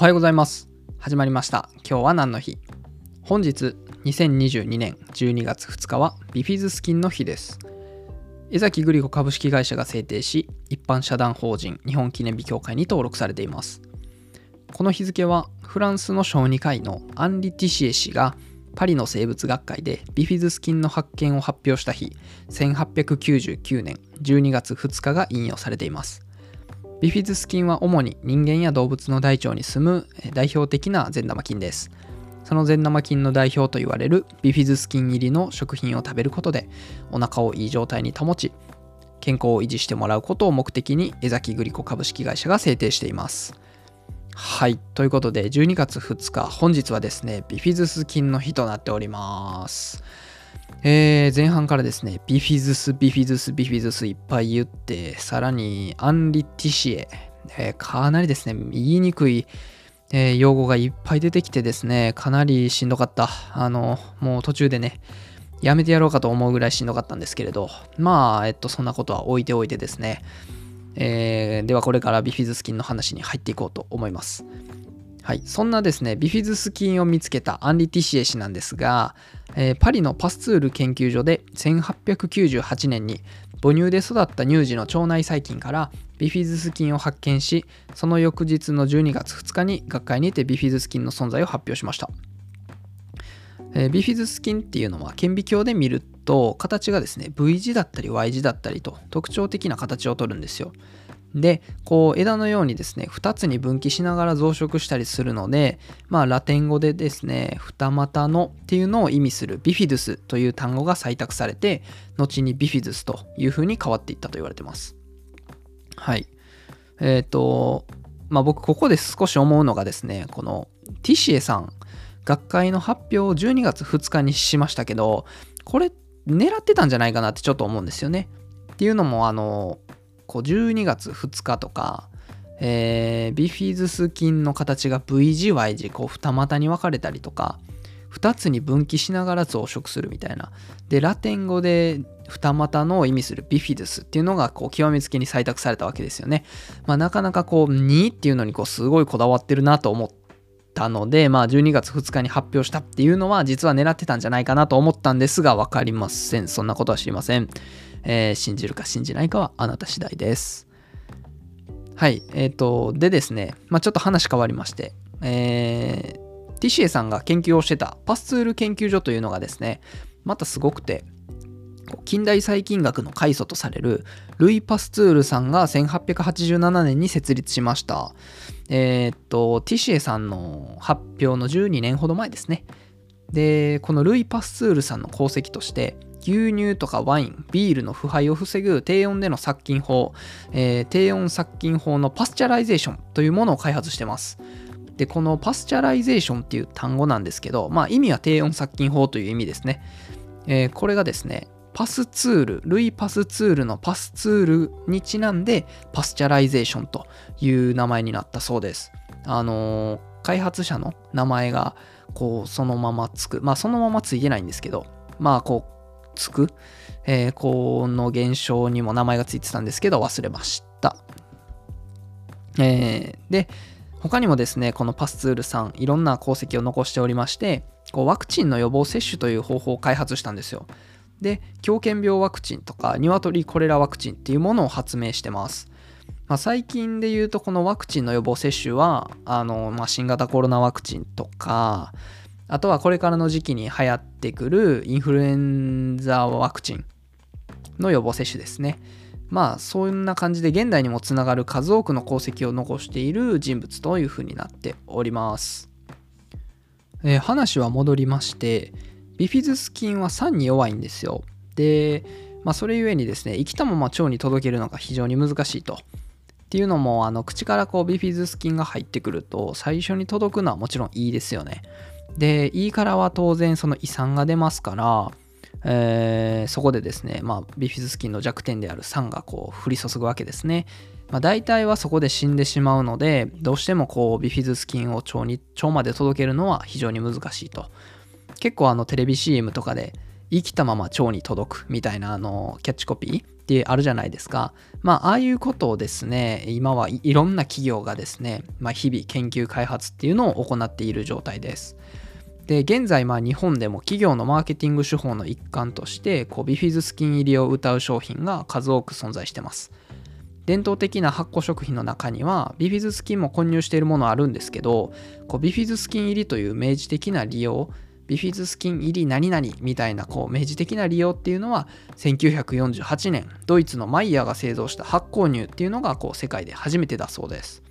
おはようございます。始まりました。今日は何の日？本日2022年12月2日はビフィズスキンの日です。江崎グリコ株式会社が制定し、一般社団法人日本記念日協会に登録されています。この日付はフランスの小児科医のアンリ・ティシエ氏がパリの生物学会でビフィズス菌の発見を発表した日1899年12月2日が引用されていますビフィズス菌は主に人間や動物の大腸に住む代表的な善玉菌ですその善玉菌の代表と言われるビフィズス菌入りの食品を食べることでお腹をいい状態に保ち健康を維持してもらうことを目的に江崎グリコ株式会社が制定していますはい。ということで、12月2日、本日はですね、ビフィズス菌の日となっております。えー、前半からですね、ビフィズス、ビフィズス、ビフィズスいっぱい言って、さらにアンリティシエ、えーかなりですね、言いにくい、えー用語がいっぱい出てきてですね、かなりしんどかった。あの、もう途中でね、やめてやろうかと思うぐらいしんどかったんですけれど、まあ、えっと、そんなことは置いておいてですね、えーではこれからビフィズス菌の話に入っていこうと思います。はい、そんなですね、ビフィズス菌を見つけたアンリ・ティシエ氏なんですが、えーパリのパスツール研究所で1898年に母乳で育った乳児の腸内細菌からビフィズス菌を発見し、その翌日の12月2日に学会にてビフィズス菌の存在を発表しました。えービフィズス菌っていうのは顕微鏡で見ると形がですね V 字だったり Y 字だったりと特徴的な形をとるんですよ。でこう枝のようにですね2つに分岐しながら増殖したりするのでまあラテン語でですね二股のっていうのを意味するビフィドゥスという単語が採択されて後にビフィズスというふうに変わっていったと言われてます。はい。えっ、とまあ僕ここで少し思うのがですねこのティシエさん学会の発表を12月2日にしましたけどこれ狙ってたんじゃないかなってちょっと思うんですよね。っていうのもあのこう12月2日とか、えービフィズス菌の形が V 字 Y 字こう二股に分かれたりとか2つに分岐しながら増殖するみたいなでラテン語で二股のを意味するビフィドゥスっていうのがこう極めつけに採択されたわけですよね。まあ、なかなかこう2っていうのにこうすごいこだわってるなと思ったので、まあ、12月2日に発表したっていうのは実は狙ってたんじゃないかなと思ったんですが分かりません。そんなことは知りません、えー信じるか信じないかはあなた次第です。はい。えっ、とでですね、まあ、ちょっと話変わりましてえーティシエさんが研究をしてたパスツール研究所というのがですねまたすごくて近代細菌学の開祖とされるルイ・パスツールさんが1887年に設立しました。えーっと、ティシエさんの発表の12年ほど前ですね。で、このルイ・パスツールさんの功績として、牛乳とかワイン、ビールの腐敗を防ぐ低温での殺菌法、えー低温殺菌法の pasteurization というものを開発してます。で、この pasteurization っていう単語なんですけど、まあ意味は低温殺菌法という意味ですね。えーこれがですね、パスツール、ルイパスツールのパスツールにちなんで pasteurization という名前になったそうです。あのー開発者の名前がこうそのままつく、まあそのままついてないんですけど、まあこうつく、えーこの現象にも名前がついてたんですけど忘れました。えーで、他にもですね、このパスツールさん、いろんな功績を残しておりまして、こうワクチンの予防接種という方法を開発したんですよ。で、狂犬病ワクチンとか、ニワトリコレラワクチンっていうものを発明してます。まあ、最近で言うと、このワクチンの予防接種は、あのまあ、新型コロナワクチンとか、あとはこれからの時期に流行ってくるインフルエンザワクチンの予防接種ですね。まあそんな感じで現代にもつながる数多くの功績を残している人物というふうになっております。えー話は戻りましてビフィズス菌は酸に弱いんですよ。で、まあ、それゆえにですね生きたまま腸に届けるのが非常に難しいと。っていうのもあの口からこうビフィズス菌が入ってくると最初に届くのはもちろんいいですよね。で胃からは当然その胃酸が出ますから、えーそこでですね、まあ、ビフィズス菌の弱点である酸がこう降り注ぐわけですね。まあ、大体はそこで死んでしまうのでどうしてもこうビフィズス菌を腸に腸まで届けるのは非常に難しいと。結構あのテレビ CM とかで生きたまま腸に届くみたいなあのキャッチコピーってあるじゃないですか。まあ、ああいうことをですね、今はいろんな企業がですね、まあ、日々研究開発っていうのを行っている状態です。で、現在、まあ、日本でも企業のマーケティング手法の一環として、こうビフィズスキン入りを謳う商品が数多く存在してます。伝統的な発酵食品の中にはビフィズス菌も混入しているものあるんですけどこうビフィズス菌入りという明示的な利用ビフィズス菌入り何々みたいなこう明示的な利用っていうのは1948年ドイツのマイヤーが製造した発酵乳っていうのがこう世界で初めてだそうです。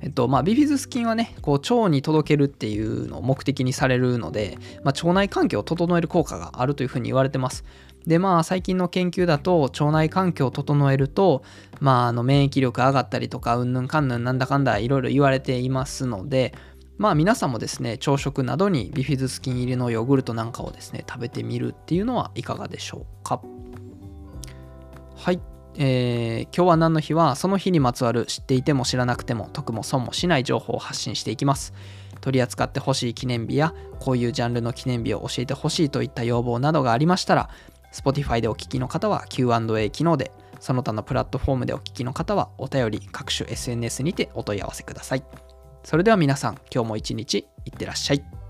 えっとまあ、ビフィズス菌はねこう腸に届けるっていうのを目的にされるので、まあ、腸内環境を整える効果があるというふうに言われてますでまあ最近の研究だと腸内環境を整えると、まあ、あの免疫力上がったりとかうんぬんかんぬんなんだかんだいろいろ言われていますのでまあ皆さんもですね朝食などにビフィズス菌入りのヨーグルトなんかをですね食べてみるっていうのはいかがでしょうか？はい。えー、今日は何の日はその日にまつわる知っていても知らなくても得も損もしない情報を発信していきます。取り扱ってほしい記念日やこういうジャンルの記念日を教えてほしいといった要望などがありましたら Spotify でお聞きの方は Q&A 機能で、その他のプラットフォームでお聞きの方はお便り各種 SNS にてお問い合わせください。それでは皆さん、今日も一日いってらっしゃい。